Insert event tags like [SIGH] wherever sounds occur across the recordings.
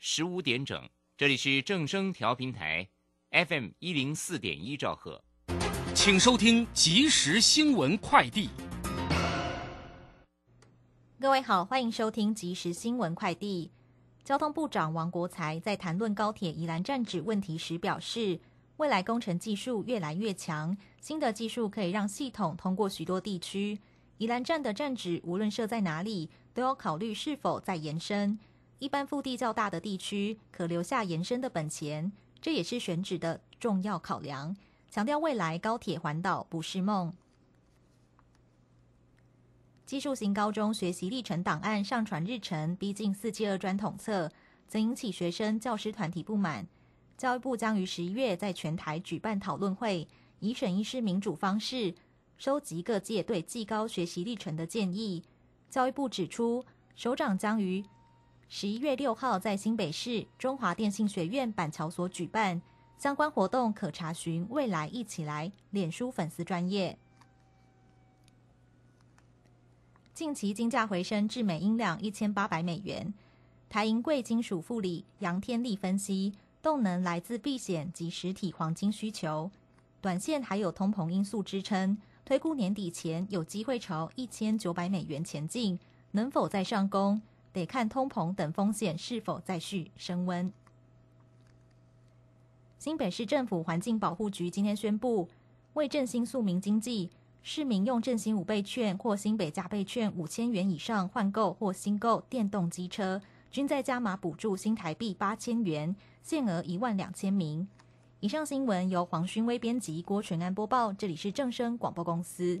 十五点整。这里是正声调频台，FM 一零四点一兆赫，请收听即时新闻快递。各位好，欢迎收听即时新闻快递。交通部长王国才在谈论高铁宜兰站址问题时表示，未来工程技术越来越强，新的技术可以让系统通过许多地区。宜兰站的站址无论设在哪里，都要考虑是否再延伸。一般腹地较大的地区，可留下延伸的本钱，这也是选址的重要考量。强调未来高铁环岛不是梦。技术型高中学习历程档案上传日程逼近四七二专统测，曾引起学生、教师团体不满。教育部将于十一月在全台举办讨论会，以审议式民主方式收集各界对技高学习历程的建议。教育部指出，首长将于十一月六号在新北市中华电信学院板桥所举办相关活动，可查询未来一起来脸书粉丝专业。近期金价回升至每英两一千八百美元。台银贵金属副理杨天利分析，动能来自避险及实体黄金需求，短线还有通膨因素支撑，推估年底前有机会朝一千九百美元前进，能否再上攻，得看通膨等风险是否再续升温。新北市政府环境保护局今天宣布，为振兴宿民经济。市民用振兴五倍券或新北加倍券五千元以上换购或新购电动机车，均在加码补助新台币八千元，限额一万两千名。以上新闻由黄勋威编辑，郭纯安播报。这里是正声广播公司。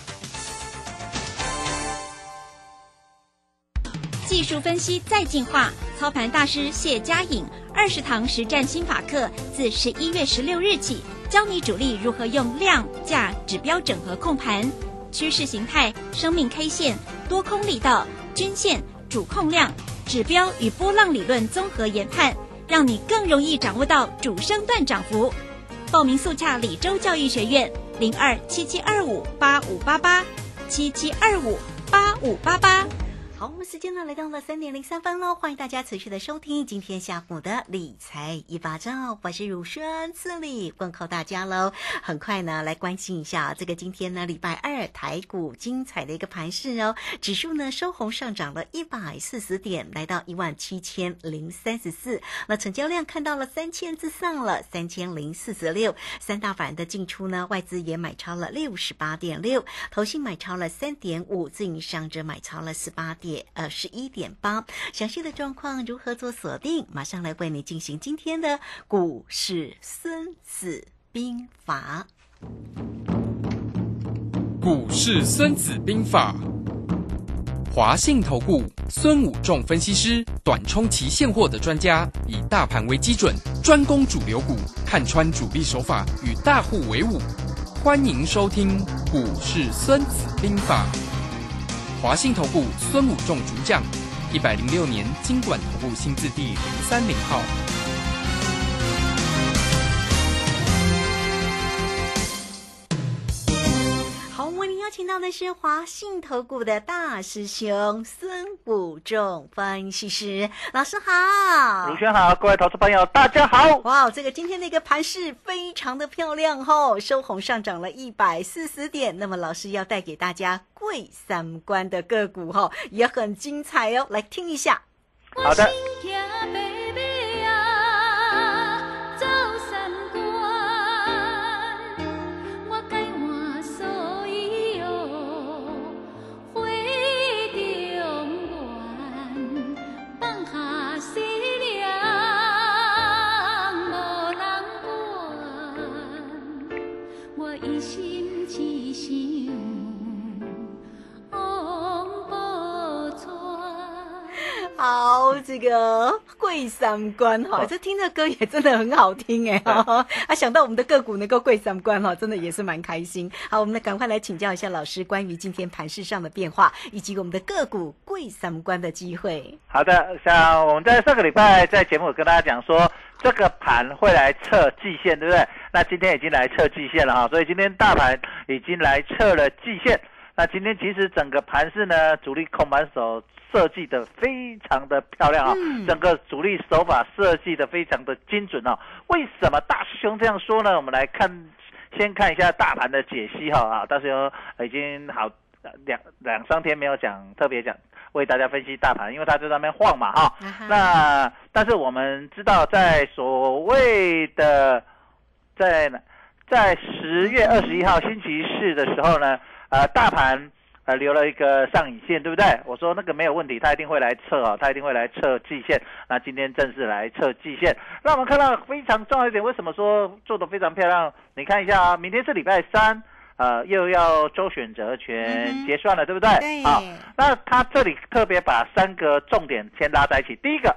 技术分析再进化，操盘大师谢佳颖二十堂实战心法课，自十一月十六日起。教你主力如何用量价指标整合控盘，趋势形态、生命 K 线、多空力道、均线、主控量、指标与波浪理论综合研判，让你更容易掌握到主升段涨幅。报名速洽李州教育学院零二七七二五八五八八七七二五八五八八。好，我们时间呢来到了三点零三分喽，欢迎大家持续的收听今天下午的理财一把照，我是乳轩，这里问候大家喽。很快呢来关心一下这个今天呢礼拜二台股精彩的一个盘势哦，指数呢收红上涨了一百四十点，来到一万七千零三十四，那成交量看到了三千之上了，三千零四十六，三大板的进出呢，外资也买超了六十八点六，投信买超了三点五，自营商者买超了十八点。呃，十一点八，详细的状况如何做锁定？马上来为你进行今天的股市孙子兵法。股市孙子兵法，华信投顾孙武仲分析师，短冲期现货的专家，以大盘为基准，专攻主流股，看穿主力手法，与大户为伍。欢迎收听股市孙子兵法。华信投顾孙武仲主将，一百零六年经管投顾新字第零三零号。请到的是华信投顾的大师兄孙武仲分析师老师好，卢轩好，各位投资朋友大家好。哇，这个今天那个盘势非常的漂亮哦，收红上涨了一百四十点。那么老师要带给大家贵三关的个股哈，也很精彩哦，来听一下。好的。好，这个贵三关哈，这听这歌也真的很好听哎哈，啊，想到我们的个股能够贵三关哈，真的也是蛮开心。好，我们来赶快来请教一下老师关于今天盘市上的变化，以及我们的个股贵三关的机会。好的，像我们在上个礼拜在节目跟大家讲说，这个盘会来测季线，对不对？那今天已经来测季线了哈，所以今天大盘已经来测了季线。那今天其实整个盘市呢，主力控盘手设计的非常的漂亮啊，整个主力手法设计的非常的精准啊。为什么大师兄这样说呢？我们来看，先看一下大盘的解析哈啊，大师兄已经好两两三天没有讲特别讲为大家分析大盘，因为他在那边晃嘛哈。那但是我们知道，在所谓的在在十月二十一号星期四的时候呢。呃，大盘呃留了一个上影线，对不对？我说那个没有问题，它一定会来测啊，它一定会来测季线。那今天正式来测季线，那我们看到非常重要一点，为什么说做的非常漂亮？你看一下啊，明天是礼拜三，呃，又要周选择权结算了，对不对？好，那他这里特别把三个重点先拉在一起，第一个。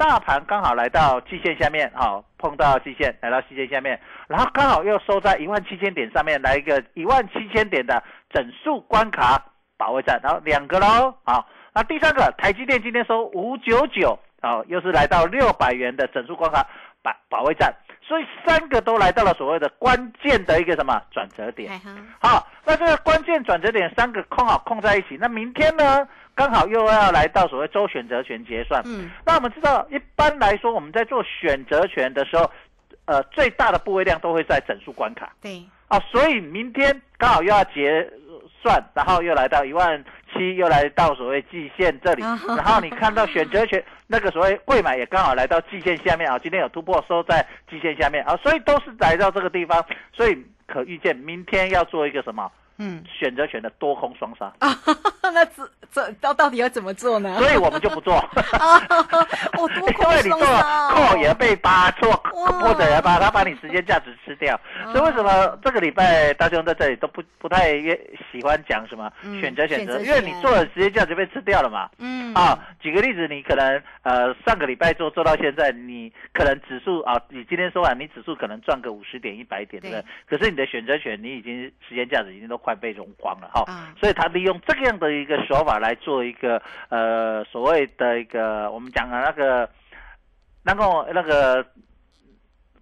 大盘刚好来到季线下面，好碰到季线，来到季线下面，然后刚好又收在一万七千点上面，来一个一万七千点的整数关卡保卫战，然后两个喽，好，那第三个台积电今天收五九九，好，又是来到六百元的整数关卡保保卫战，所以三个都来到了所谓的关键的一个什么转折点，好，那这个关键转折点三个空好空在一起，那明天呢？刚好又要来到所谓周选择权结算，嗯，那我们知道，一般来说我们在做选择权的时候，呃，最大的部位量都会在整数关卡，对，啊，所以明天刚好又要结算，然后又来到一万七，又来到所谓季线这里，然后你看到选择权 [LAUGHS] 那个所谓贵买也刚好来到季线下面啊，今天有突破收在季线下面啊，所以都是来到这个地方，所以可预见明天要做一个什么？嗯，选择权的多空双杀 [LAUGHS] 啊，那这这到到底要怎么做呢？所以我们就不做啊，我多空双杀，扣也被扒，错 [LAUGHS] 或者也把他把你时间价值吃掉。所以为什么这个礼拜大兄在这里都不不太愿喜欢讲什么选择选择？因为你做的时间价值被吃掉了嘛。嗯啊，举个例子，你可能呃上个礼拜做做到现在，你可能指数啊，你今天说完，你指数可能赚个五十点一百点，对不对？可是你的选择权，你已经时间价值已经都快。被融光了哈，所以他利用这样的一个手法来做一个呃所谓的一个我们讲的那个那个那个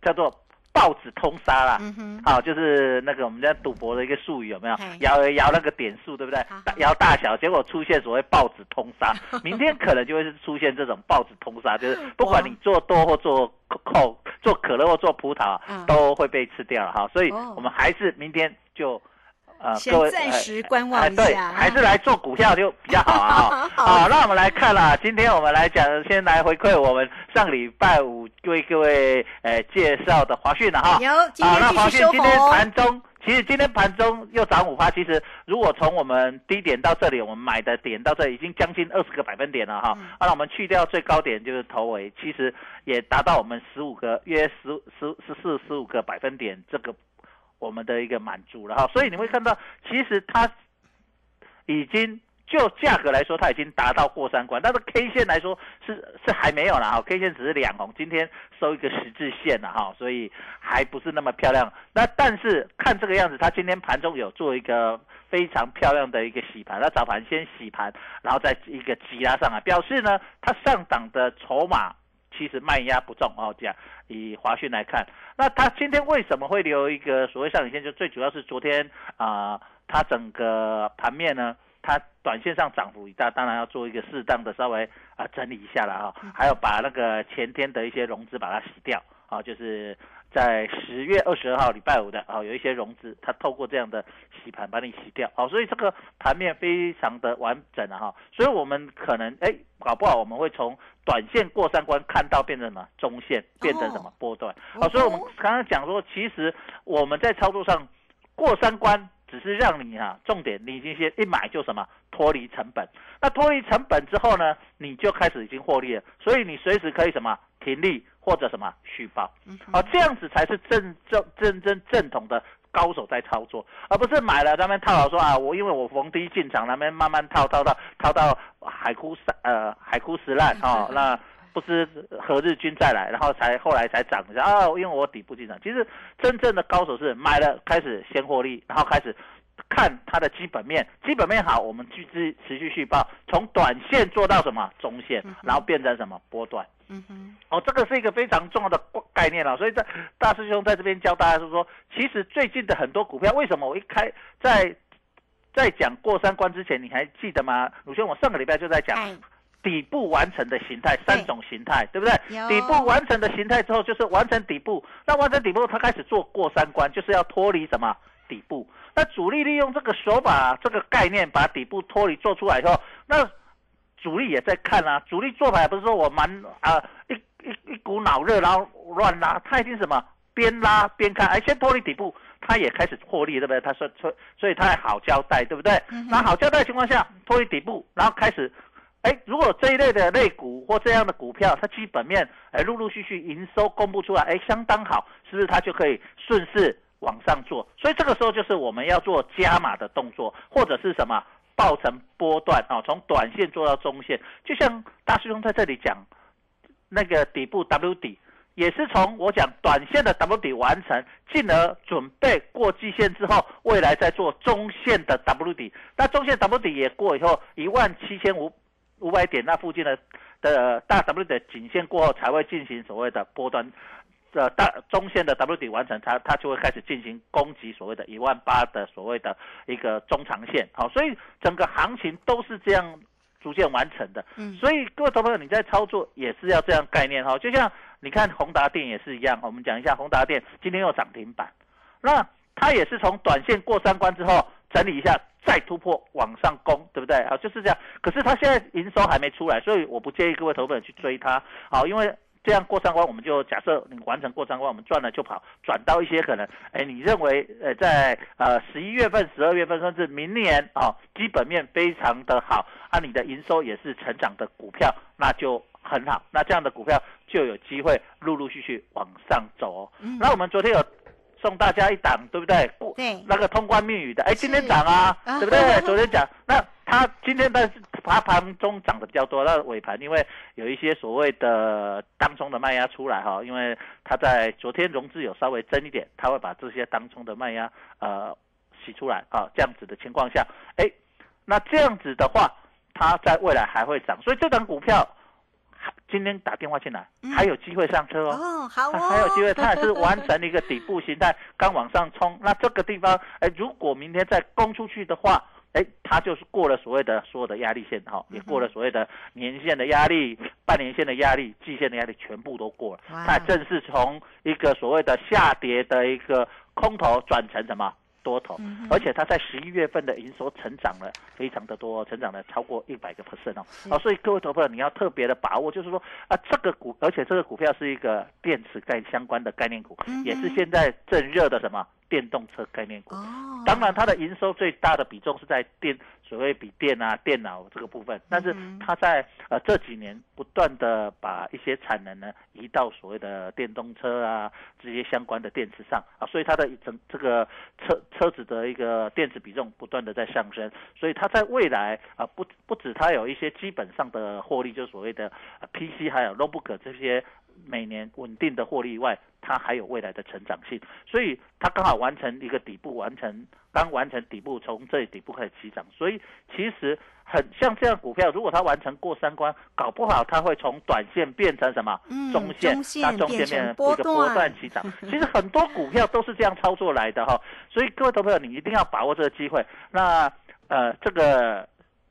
叫做报纸通杀啦，好，就是那个我们在赌博的一个术语有没有？摇摇那个点数对不对？摇大小，结果出现所谓报纸通杀，明天可能就会是出现这种报纸通杀，就是不管你做多或做空，做可乐或做葡萄，都会被吃掉了哈。所以我们还是明天就。啊，先暂时观望一下，对，还是来做股票就比较好啊。[LAUGHS] 好，那我们来看啦，今天我们来讲，先来回馈我们上礼拜五为各位呃介绍的华讯了哈。有，今天那华讯今天盘中，其实今天盘中又涨五趴。其实如果从我们低点到这里，我们买的点到这已经将近二十个百分点了哈。那我们去掉最高点就是头尾，其实也达到我们十五个约十十十四十五个百分点这个。我们的一个满足了哈，所以你会看到，其实它已经就价格来说，它已经达到过三关，但是 K 线来说是是还没有了哈，K 线只是两红，今天收一个十字线了哈，所以还不是那么漂亮。那但是看这个样子，它今天盘中有做一个非常漂亮的一个洗盘，那早盘先洗盘，然后再一个急拉上来，表示呢，它上档的筹码。其实卖压不重哦，这样以华讯来看，那它今天为什么会留一个所谓上影线？就最主要是昨天啊，它整个盘面呢，它短线上涨幅一大，当然要做一个适当的稍微啊整理一下了啊，还有把那个前天的一些融资把它洗掉啊，就是。在十月二十二号礼拜五的啊，有一些融资，它透过这样的洗盘把你洗掉，好，所以这个盘面非常的完整了哈，所以我们可能哎，搞不好我们会从短线过三关看到变成什么？中线，变成什么波段，好，所以我们刚刚讲说，其实我们在操作上过三关，只是让你啊，重点你已经先一买就什么脱离成本，那脱离成本之后呢，你就开始已经获利了，所以你随时可以什么停利。或者什么续报，哦，这样子才是正正正正正统的高手在操作，而不是买了他们套牢说啊，我因为我逢低进场，那边慢慢套套到套到海枯石呃海枯石烂哦，那不知何日君再来，然后才后来才涨一下啊，因为我底部进场。其实真正的高手是买了开始先获利，然后开始。看它的基本面，基本面好，我们去持持续续报，从短线做到什么中线，然后变成什么波段。嗯哼，哦，这个是一个非常重要的概念了。所以在大师兄在这边教大家是说，其实最近的很多股票，为什么我一开在在讲过三关之前，你还记得吗？鲁轩，我上个礼拜就在讲底部完成的形态，三种形态，对不对？底部完成的形态之后，就是完成底部。那完成底部，它开始做过三关，就是要脱离什么底部。那主力利用这个手法、这个概念，把底部脱离做出来以后，那主力也在看啊。主力做牌不是说我蛮啊一一一股脑热，然后乱拉，他一定什么边拉边看，哎，先脱离底部，他也开始获利，对不对？他说，所所以他好交代，对不对？那好交代的情况下，脱离底部，然后开始，哎，如果这一类的类股或这样的股票，它基本面哎陆陆续续营收公布出来，哎，相当好，是不是它就可以顺势？往上做，所以这个时候就是我们要做加码的动作，或者是什么爆成波段啊，从短线做到中线。就像大师兄在这里讲，那个底部 W 底也是从我讲短线的 W 底完成，进而准备过季线之后，未来再做中线的 W 底。那中线 W 底也过以后，一万七千五五百点那附近的的大 W 的颈线过后，才会进行所谓的波段。这大中线的 W 底完成，它它就会开始进行攻击所谓的一万八的所谓的一个中长线，好，所以整个行情都是这样逐渐完成的。嗯，所以各位投朋友，你在操作也是要这样概念哈，就像你看宏达电也是一样，我们讲一下宏达电今天又涨停板，那它也是从短线过三关之后整理一下，再突破往上攻，对不对？好，就是这样。可是它现在营收还没出来，所以我不建议各位投朋友去追它，好，因为。这样过三关，我们就假设你完成过三关，我们赚了就跑，转到一些可能，哎，你认为呃在呃十一月份、十二月份，甚至明年啊，基本面非常的好，啊，你的营收也是成长的股票，那就很好，那这样的股票就有机会陆陆续续往上走哦。那我们昨天有送大家一档，对不对？对，那个通关密语的，哎，今天涨啊，对不对？昨天讲那。它今天但是它盘中涨的比较多，那尾盘因为有一些所谓的当冲的卖压出来哈，因为它在昨天融资有稍微增一点，它会把这些当冲的卖压呃洗出来啊，这样子的情况下，哎，那这样子的话，它在未来还会涨，所以这档股票今天打电话进来还有机会上车哦，哦好哦，还有机会，它也是完成了一个底部形态，刚往上冲，那这个地方哎，如果明天再攻出去的话。哎，它就是过了所谓的所有的压力线，哈，也过了所谓的年线的压力、半年线的压力、季线的压力，全部都过了。它正是从一个所谓的下跌的一个空头转成什么？多头，而且它在十一月份的营收成长了非常的多，成长了超过一百个 percent 哦，啊，所以各位投票你要特别的把握，就是说啊，这个股，而且这个股票是一个电池概相关的概念股，也是现在正热的什么电动车概念股。哦，当然它的营收最大的比重是在电。所谓笔电啊、电脑这个部分，但是它在呃这几年不断的把一些产能呢移到所谓的电动车啊这些相关的电池上啊，所以它的整这个车车子的一个电池比重不断的在上升，所以它在未来啊不不止它有一些基本上的获利，就所谓的 PC 还有 notebook 这些每年稳定的获利以外。它还有未来的成长性，所以它刚好完成一个底部，完成刚完成底部，从这里底部开始起涨，所以其实很像这样股票，如果它完成过三关，搞不好它会从短线变成什么中线，那中线变成一个波段起涨。其实很多股票都是这样操作来的哈，所以各位投朋友，你一定要把握这个机会。那呃，这个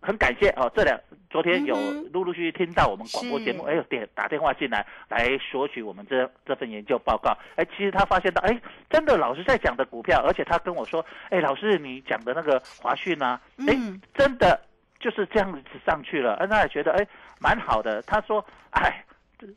很感谢哦，这两。昨天有陆陆续续听到我们广播节目，哎呦，电打电话进来来索取我们这这份研究报告。哎，其实他发现到，哎，真的老师在讲的股票，而且他跟我说，哎，老师你讲的那个华讯啊，哎，真的就是这样子上去了。那也觉得哎蛮好的。他说，哎，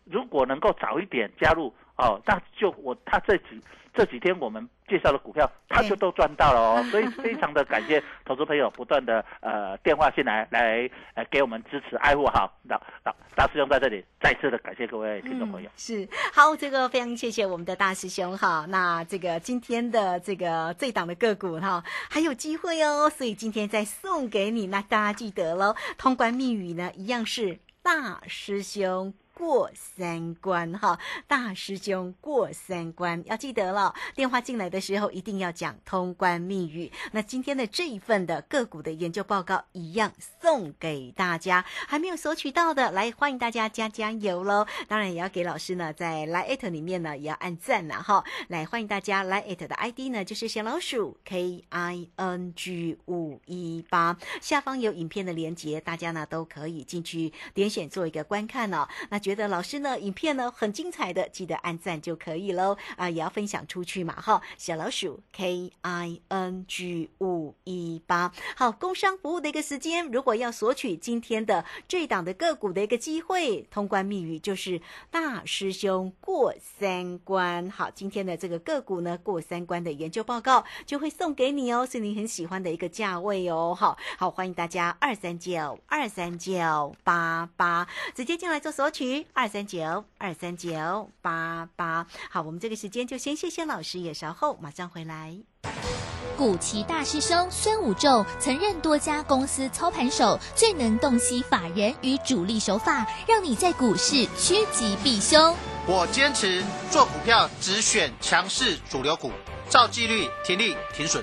如果能够早一点加入。哦，那就我他这几这几天我们介绍的股票，他就都赚到了哦，所以非常的感谢 [LAUGHS] 投资朋友不断的呃电话进来来呃给我们支持爱护好，老老大师兄在这里再次的感谢各位听众朋友。嗯是好，这个非常谢谢我们的大师兄哈。那这个今天的这个这档的个股哈，还有机会哦，所以今天再送给你，那大家记得喽。通关密语呢，一样是大师兄。过三关哈，大师兄过三关要记得了。电话进来的时候一定要讲通关密语。那今天的这一份的个股的研究报告一样送给大家，还没有索取到的，来欢迎大家加加油喽！当然也要给老师呢在 Line 里面呢也要按赞呐哈。来欢迎大家 Line 的 ID 呢就是小老鼠 K I N G 五一八，下方有影片的连接，大家呢都可以进去点选做一个观看哦。那就觉得老师呢影片呢很精彩的，记得按赞就可以喽啊，也要分享出去嘛哈。小老鼠 K I N G 五一八，好，工商服务的一个时间，如果要索取今天的这档的个股的一个机会，通关密语就是大师兄过三关。好，今天的这个个股呢过三关的研究报告就会送给你哦，是你很喜欢的一个价位哦。好好，欢迎大家二三九二三九八八直接进来做索取。二三九二三九八八，好，我们这个时间就先谢谢老师，也稍后马上回来。古奇大师兄孙武仲曾任多家公司操盘手，最能洞悉法人与主力手法，让你在股市趋吉避凶。我坚持做股票只选强势主流股，照纪律停利停损。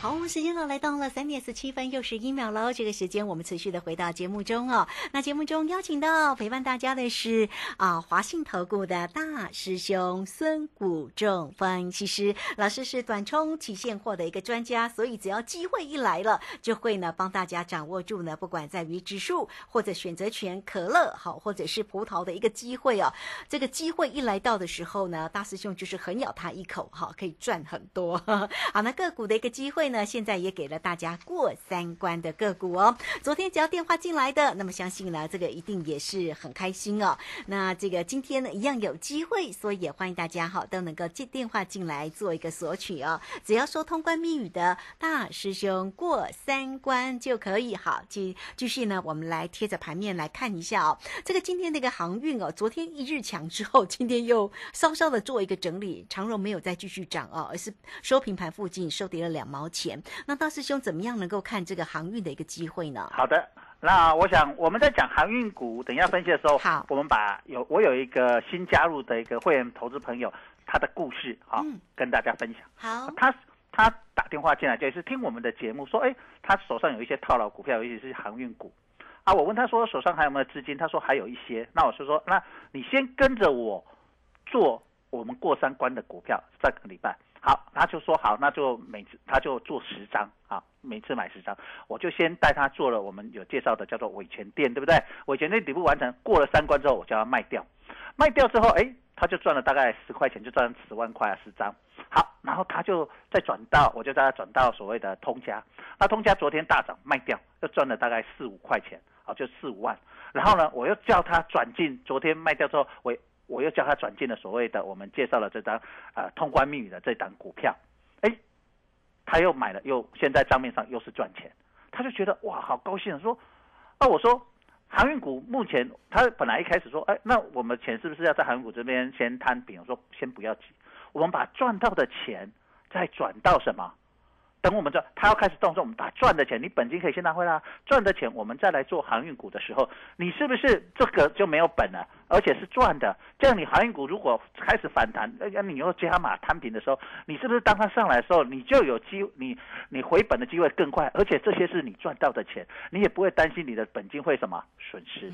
好，我们时间呢来到了三点十七分又十一秒喽。这个时间我们持续的回到节目中哦。那节目中邀请到陪伴大家的是啊华信投顾的大师兄孙谷仲分析师老师，是短冲期现货的一个专家，所以只要机会一来了，就会呢帮大家掌握住呢，不管在于指数或者选择权、可乐好，或者是葡萄的一个机会哦。这个机会一来到的时候呢，大师兄就是狠咬他一口哈，可以赚很多。[LAUGHS] 好，那个股的一个机会会呢？现在也给了大家过三关的个股哦。昨天只要电话进来的，那么相信呢，这个一定也是很开心哦。那这个今天呢，一样有机会，所以也欢迎大家哈，都能够接电话进来做一个索取哦。只要说通关密语的大师兄过三关就可以。好，继继续呢，我们来贴着盘面来看一下哦。这个今天那个航运哦，昨天一日强之后，[LAUGHS] 今天又稍稍的做一个整理，长荣没有再继续涨哦，而是收平盘附近收跌了两毛钱。那大师兄怎么样能够看这个航运的一个机会呢？好的，那我想我们在讲航运股，等一下分析的时候，好，我们把有我有一个新加入的一个会员投资朋友，他的故事啊、嗯跟大家分享。好，他他打电话进来，就是听我们的节目，说，哎，他手上有一些套牢股票，尤其是航运股。啊，我问他说手上还有没有资金，他说还有一些。那我就说，那你先跟着我做我们过三关的股票，上个礼拜。好，他就说好，那就每次他就做十张啊，每次买十张，我就先带他做了我们有介绍的叫做伟权店，对不对？伟权店底部完成，过了三关之后，我叫他卖掉，卖掉之后，哎，他就赚了大概十块钱，就赚十万块啊，十张。好，然后他就再转到，我就带他转到所谓的通家，那通家昨天大涨，卖掉又赚了大概四五块钱，好，就四五万。然后呢，我又叫他转进，昨天卖掉之后，我我又叫他转进了所谓的我们介绍了这张呃通关密语的这档股票，哎，他又买了，又现在账面上又是赚钱，他就觉得哇好高兴，说，啊我说航运股目前他本来一开始说，哎那我们钱是不是要在航运股这边先摊平？我说先不要急，我们把赚到的钱再转到什么？等我们赚，他要开始动作，我们把赚的钱，你本金可以先拿回来，赚的钱我们再来做航运股的时候，你是不是这个就没有本了，而且是赚的？这样你航运股如果开始反弹，那你又加码摊平的时候，你是不是当它上来的时候，你就有机，你你回本的机会更快，而且这些是你赚到的钱，你也不会担心你的本金会什么损失。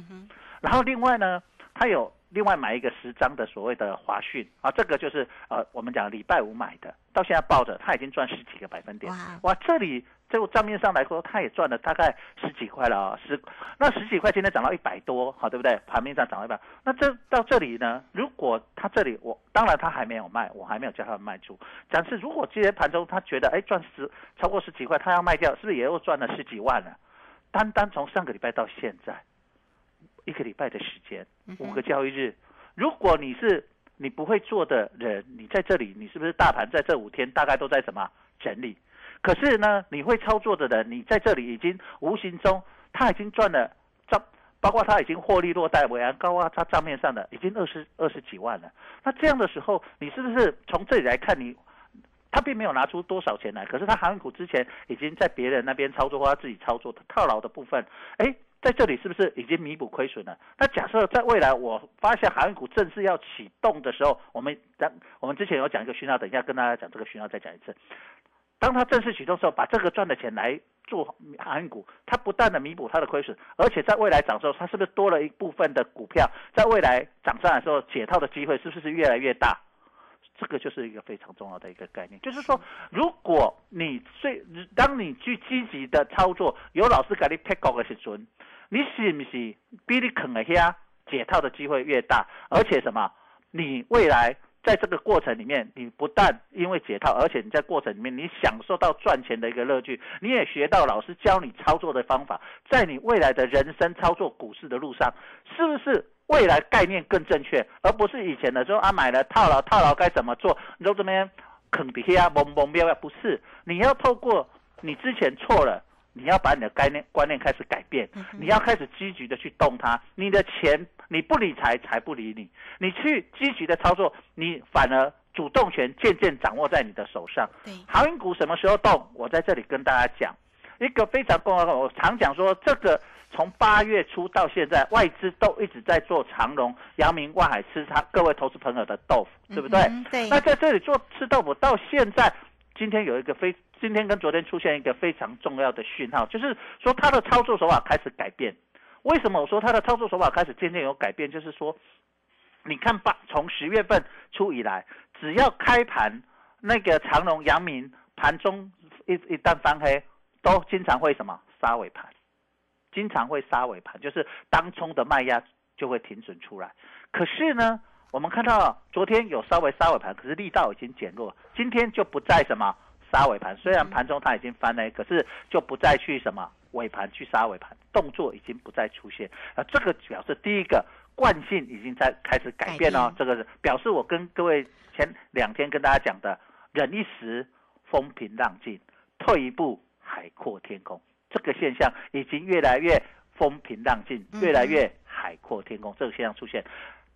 然后另外呢，它有另外买一个十张的所谓的华讯啊，这个就是呃我们讲礼拜五买的，到现在抱着，它已经赚十几个百分点。哇哇，这里这个账面上来说，它也赚了大概十几块了啊、十那十几块今天涨到一百多，好对不对？盘面上涨到一百，那这到这里呢，如果它这里我当然它还没有卖，我还没有叫它卖出，但是如果今天盘中他觉得哎赚十超过十几块，他要卖掉，是不是也又赚了十几万了？单单从上个礼拜到现在，一个礼拜的时间，五个交易日，如果你是你不会做的人，你在这里，你是不是大盘在这五天大概都在什么整理？可是呢，你会操作的人，你在这里已经无形中他已经赚了账，包括他已经获利落袋，为安高啊，他账面上的已经二十二十几万了。那这样的时候，你是不是从这里来看你？他并没有拿出多少钱来，可是他航运股之前已经在别人那边操作或他自己操作的套牢的部分，哎，在这里是不是已经弥补亏损了？那假设在未来我发现航运股正式要启动的时候，我们当我们之前有讲一个讯号，等一下跟大家讲这个讯号再讲一次。当它正式启动的时候，把这个赚的钱来做航运股，它不但的弥补它的亏损，而且在未来涨的时候，它是不是多了一部分的股票，在未来涨上来的时候解套的机会是不是越来越大？这个就是一个非常重要的一个概念，就是说，如果你最当你去积极的操作，有老师给你 pick 股的时阵，你是不是比你啃的遐解套的机会越大？而且什么？你未来在这个过程里面，你不但因为解套，而且你在过程里面你享受到赚钱的一个乐趣，你也学到老师教你操作的方法，在你未来的人生操作股市的路上，是不是？未来概念更正确，而不是以前的说啊买了套牢套牢该怎么做？你说这边啃底下懵懵标标不是？你要透过你之前错了，你要把你的概念观念开始改变，你要开始积极的去动它。你的钱你不理财，财不理你。你去积极的操作，你反而主动权渐渐掌握在你的手上。对，航运股什么时候动？我在这里跟大家讲一个非常重要的，我常讲说这个。从八月初到现在，外资都一直在做长荣、阳明、万海吃他各位投资朋友的豆腐，对不对？对。那在这里做吃豆腐，到现在，今天有一个非，今天跟昨天出现一个非常重要的讯号，就是说他的操作手法开始改变。为什么我说他的操作手法开始渐渐有改变？就是说，你看吧，从十月份初以来，只要开盘，那个长隆、阳明盘中一一旦翻黑，都经常会什么杀尾盘。经常会杀尾盘，就是当冲的卖压就会停损出来。可是呢，我们看到昨天有稍微杀尾盘，可是力道已经减弱，今天就不再什么杀尾盘。虽然盘中它已经翻了，可是就不再去什么尾盘去杀尾盘，动作已经不再出现。啊，这个表示第一个惯性已经在开始改变哦。这个是表示我跟各位前两天跟大家讲的，忍一时风平浪静，退一步海阔天空。这个现象已经越来越风平浪静，越来越海阔天空。这个现象出现，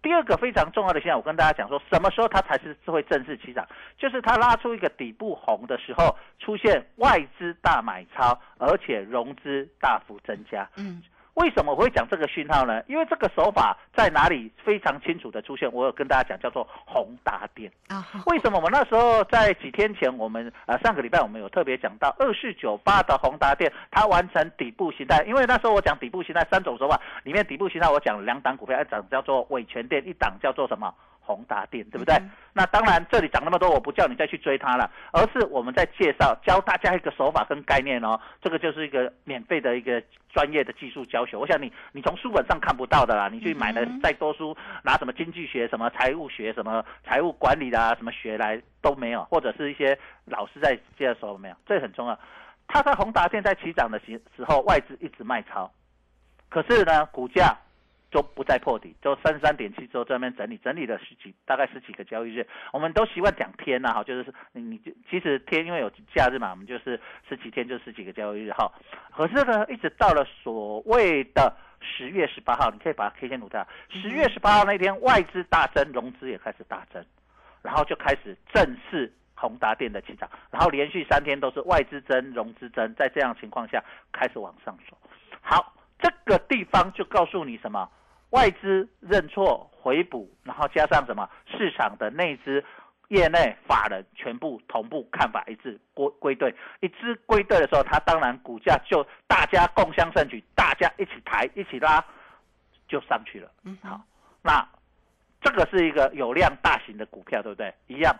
第二个非常重要的现象，我跟大家讲说，什么时候它才是会正式起涨？就是它拉出一个底部红的时候，出现外资大买超，而且融资大幅增加。嗯。为什么我会讲这个讯号呢？因为这个手法在哪里非常清楚的出现，我有跟大家讲，叫做宏达电啊。为什么我那时候在几天前，我们呃上个礼拜我们有特别讲到二四九八的宏达电，它完成底部形态。因为那时候我讲底部形态三种手法，里面底部形态我讲两档股票，一档叫做伟全电，一档叫做什么？宏达电对不对？那当然，这里涨那么多，我不叫你再去追它了，而是我们在介绍教大家一个手法跟概念哦。这个就是一个免费的一个专业的技术教学。我想你，你从书本上看不到的啦，你去买了再多书，拿什么经济学、什么财务学、什么财务管理的什么学来都没有，或者是一些老师在介绍没有，这很重要。他在宏达电在起涨的时时候，外资一直卖超，可是呢，股价。就不再破底，就三十三点七之后这边整理，整理了十几，大概十几个交易日。我们都习惯讲天呐，哈，就是你你其实天因为有假日嘛，我们就是十几天就十几个交易日哈。可是呢，一直到了所谓的十月十八号，你可以把 K 线图掉。十月十八号那天，外资大增，融资也开始大增，然后就开始正式宏达电的起涨，然后连续三天都是外资增，融资增，在这样情况下开始往上走。好，这个地方就告诉你什么？外资认错回补，然后加上什么市场的内资、业内法人全部同步看法一致归归队，一致归队的时候，它当然股价就大家共襄盛举，大家一起抬一起拉，就上去了。嗯，好，那这个是一个有量大型的股票，对不对？一样。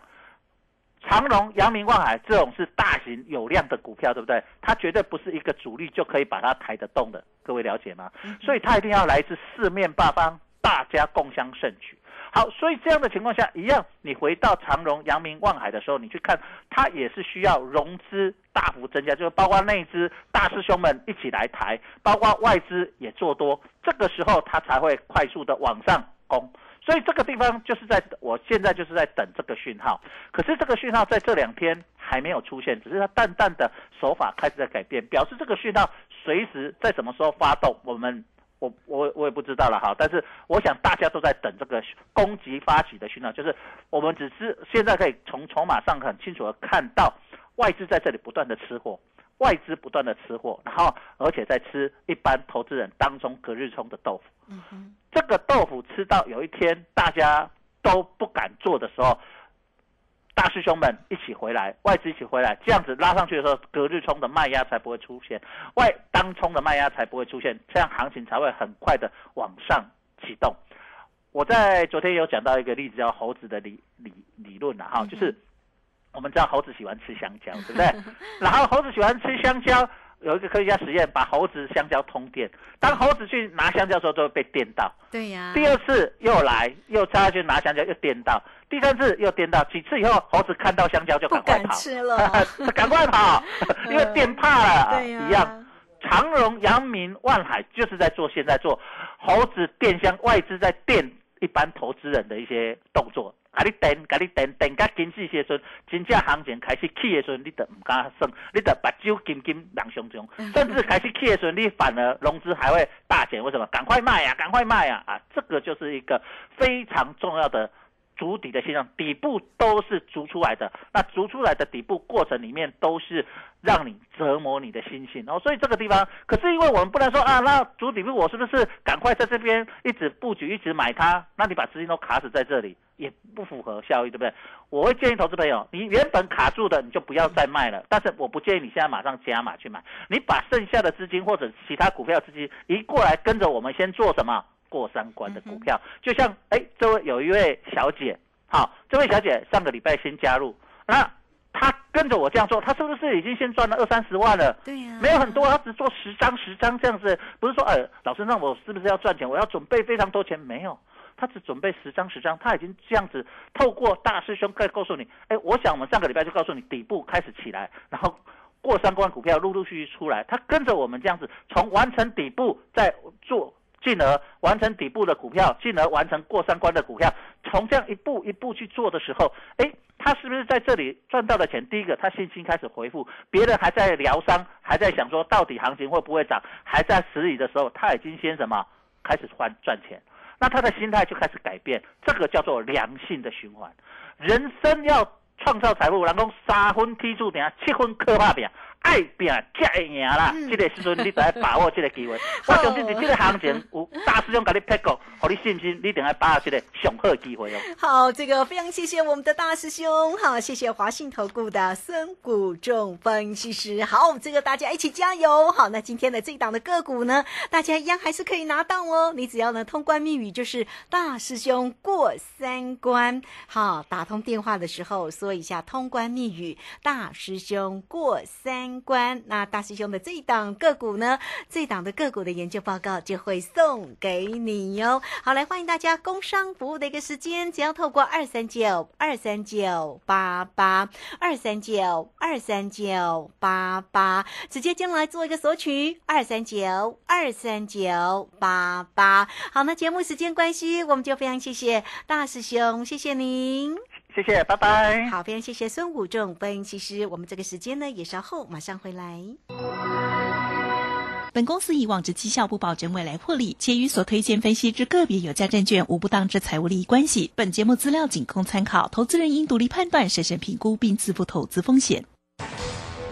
长荣、阳明、望海这种是大型有量的股票，对不对？它绝对不是一个主力就可以把它抬得动的，各位了解吗？所以它一定要来自四面八方，大家共襄盛举。好，所以这样的情况下，一样，你回到长荣、阳明、望海的时候，你去看，它也是需要融资大幅增加，就是包括内资大师兄们一起来抬，包括外资也做多，这个时候它才会快速的往上攻。所以这个地方就是在我现在就是在等这个讯号，可是这个讯号在这两天还没有出现，只是它淡淡的手法开始在改变，表示这个讯号随时在什么时候发动，我们我我我也不知道了哈。但是我想大家都在等这个攻击发起的讯号，就是我们只是现在可以从筹码上很清楚的看到外资在这里不断的吃货。外资不断的吃货，然后而且在吃一般投资人当中隔日冲的豆腐。嗯哼，这个豆腐吃到有一天大家都不敢做的时候，大师兄们一起回来，外资一起回来，这样子拉上去的时候，隔日冲的卖压才不会出现，外当冲的卖压才不会出现，这样行情才会很快的往上启动。我在昨天有讲到一个例子，叫猴子的理理理论了哈，就是。我们知道猴子喜欢吃香蕉，对不对？[LAUGHS] 然后猴子喜欢吃香蕉，有一个科学家实验，把猴子香蕉通电。当猴子去拿香蕉的时候，都会被电到。对呀。第二次又来，又插去拿香蕉，又电到。第三次又电到，几次以后，猴子看到香蕉就赶快跑，吃了，[LAUGHS] 赶快跑，[LAUGHS] 因为电怕了。一样，长荣、阳明、万海就是在做，现在做猴子电箱，外资在电一般投资人的一些动作。啊！你等，甲你等，等甲经济时阵，真正行情开始起的时阵，你就唔敢算，你就把酒金金人上中，甚至开始起的时阵，你反而融资还会大减。为什么？赶快卖呀！赶快卖呀！啊，这个就是一个非常重要的。足底的现象，底部都是足出来的。那足出来的底部过程里面，都是让你折磨你的心性。然后，所以这个地方，可是因为我们不能说啊，那足底部我是不是赶快在这边一直布局，一直买它？那你把资金都卡死在这里，也不符合效益，对不对？我会建议投资朋友，你原本卡住的，你就不要再卖了。但是我不建议你现在马上加码去买，你把剩下的资金或者其他股票资金一过来跟着我们先做什么？过三关的股票，就像哎，这位有一位小姐，好，这位小姐上个礼拜先加入，那她跟着我这样做，她是不是已经先赚了二三十万了？对呀，没有很多，她只做十张十张这样子，不是说哎，老师，那我是不是要赚钱？我要准备非常多钱？没有，她只准备十张十张，她已经这样子透过大师兄可以告诉你，哎，我想我们上个礼拜就告诉你底部开始起来，然后过三关股票陆陆续续出来，她跟着我们这样子从完成底部再做。进而完成底部的股票，进而完成过三关的股票，从这样一步一步去做的时候，哎，他是不是在这里赚到了钱？第一个，他信心开始回复，别人还在疗伤，还在想说到底行情会不会涨，还在死里的时候，他已经先什么开始赚赚钱，那他的心态就开始改变，这个叫做良性的循环。人生要创造财富，然后三分踢住点，七分磕怕点。爱拼才会赢啦！这个时阵你得把握这个机会。[LAUGHS] 我相信你这个行情有大师兄给你拍过，[LAUGHS] 给你信心，你一定要把握这个上好机会哦。好，这个非常谢谢我们的大师兄，好，谢谢华信投顾的孙谷仲分析师。好，这个大家一起加油。好，那今天的这一档的个股呢，大家一样还是可以拿到哦。你只要呢通关密语就是大师兄过三关。好，打通电话的时候说一下通关密语，大师兄过三。关那大师兄的这一档个股呢，这一档的个股的研究报告就会送给你哟。好，来欢迎大家工商服务的一个时间，只要透过二三九二三九八八二三九二三九八八，直接进来做一个索取二三九二三九八八。好，那节目时间关系，我们就非常谢谢大师兄，谢谢您。谢谢，拜拜。好，非常谢谢孙武仲分析师。我们这个时间呢也稍后马上回来。本公司以往之绩效不保证未来获利，且与所推荐分析之个别有价证券无不当之财务利益关系。本节目资料仅供参考，投资人应独立判断、审慎评估并自负投资风险。